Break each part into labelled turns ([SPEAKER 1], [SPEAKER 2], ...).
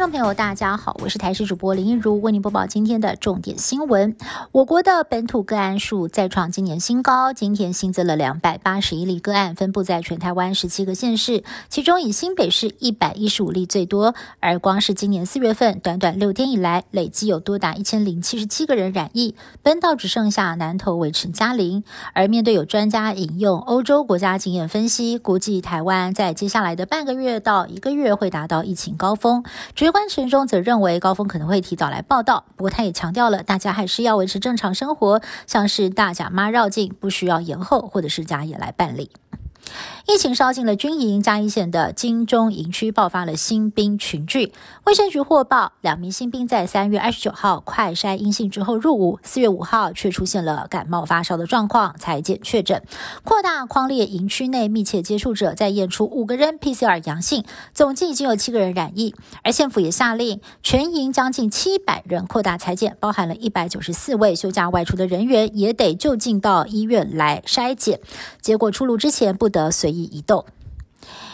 [SPEAKER 1] 众朋友，大家好，我是台视主播林一如，为您播报今天的重点新闻。我国的本土个案数再创今年新高，今天新增了两百八十一例个案，分布在全台湾十七个县市，其中以新北市一百一十五例最多。而光是今年四月份，短短六天以来，累计有多达一千零七十七个人染疫，本岛只剩下南投维持加零。而面对有专家引用欧洲国家经验分析，估计台湾在接下来的半个月到一个月会达到疫情高峰。观陈中则认为高峰可能会提早来报道，不过他也强调了，大家还是要维持正常生活，像是大甲妈绕境不需要延后，或者是加也来办理。疫情烧进了军营，嘉义县的金钟营区爆发了新兵群聚。卫生局获报，两名新兵在三月二十九号快筛阴性之后入伍，四月五号却出现了感冒发烧的状况，裁检确诊。扩大框列营区内密切接触者，再验出五个人 PCR 阳性，总计已经有七个人染疫。而县府也下令全营将近七百人扩大裁检，包含了一百九十四位休假外出的人员，也得就近到医院来筛检。结果出炉之前不得随意。移动。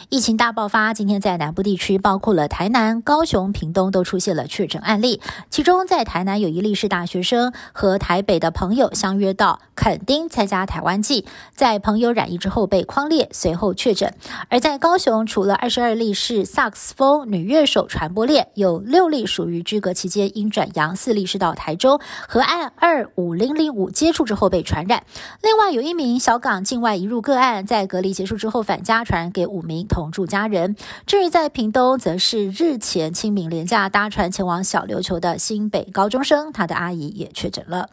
[SPEAKER 1] 疫情大爆发，今天在南部地区，包括了台南、高雄、屏东，都出现了确诊案例。其中，在台南有一例是大学生和台北的朋友相约到垦丁参加台湾季，在朋友染疫之后被框列，随后确诊。而在高雄，除了二十二例是萨克斯风女乐手传播链，有六例属于居隔期间因转阳，四例是到台中和案二五零零五接触之后被传染。另外，有一名小港境外移入个案，在隔离结束之后返家，传染给五名。同住家人。至于在屏东，则是日前清明廉假搭船前往小琉球的新北高中生，他的阿姨也确诊了。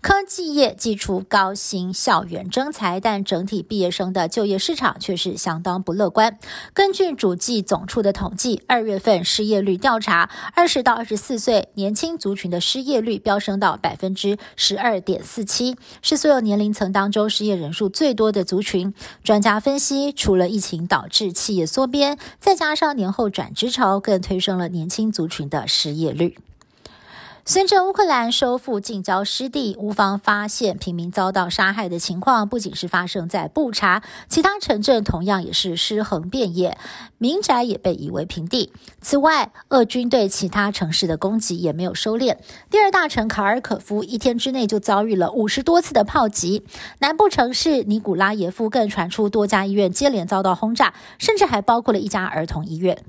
[SPEAKER 1] 科技业祭出高薪校园征才，但整体毕业生的就业市场却是相当不乐观。根据主计总处的统计，二月份失业率调查，二十到二十四岁年轻族群的失业率飙升到百分之十二点四七，是所有年龄层当中失业人数最多的族群。专家分析，除了疫情导致企业缩编，再加上年后转职潮，更推升了年轻族群的失业率。随着乌克兰收复近郊失地，乌方发现平民遭到杀害的情况，不仅是发生在布查，其他城镇同样也是尸横遍野，民宅也被夷为平地。此外，俄军对其他城市的攻击也没有收敛。第二大城卡尔可夫一天之内就遭遇了五十多次的炮击，南部城市尼古拉耶夫更传出多家医院接连遭到轰炸，甚至还包括了一家儿童医院。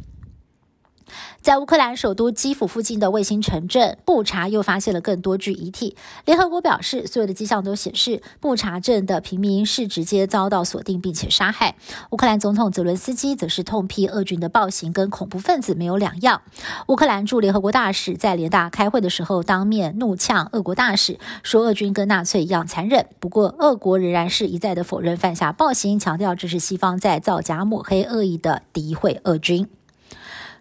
[SPEAKER 1] 在乌克兰首都基辅附近的卫星城镇布查又发现了更多具遗体。联合国表示，所有的迹象都显示布查镇的平民是直接遭到锁定并且杀害。乌克兰总统泽伦斯基则是痛批俄军的暴行跟恐怖分子没有两样。乌克兰驻联合国大使在联大开会的时候当面怒呛俄国大使，说俄军跟纳粹一样残忍。不过，俄国仍然是一再的否认犯下暴行，强调这是西方在造假抹黑恶意的诋毁俄军。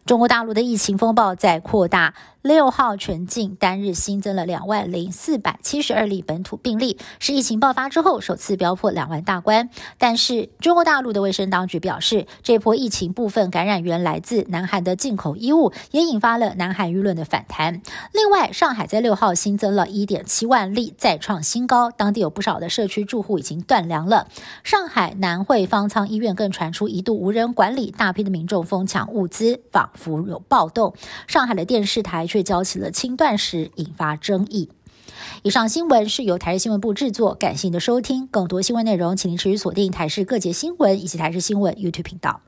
[SPEAKER 1] 中国大陆的疫情风暴在扩大。六号全境单日新增了两万零四百七十二例本土病例，是疫情爆发之后首次飙破两万大关。但是中国大陆的卫生当局表示，这波疫情部分感染源来自南韩的进口衣物，也引发了南韩舆论的反弹。另外，上海在六号新增了一点七万例，再创新高。当地有不少的社区住户已经断粮了。上海南汇方舱医院更传出一度无人管理，大批的民众疯抢物资，仿佛有暴动。上海的电视台。却交起了轻断食，引发争议。以上新闻是由台视新闻部制作，感谢您的收听。更多新闻内容，请您持续锁定台视各节新闻以及台视新闻 YouTube 频道。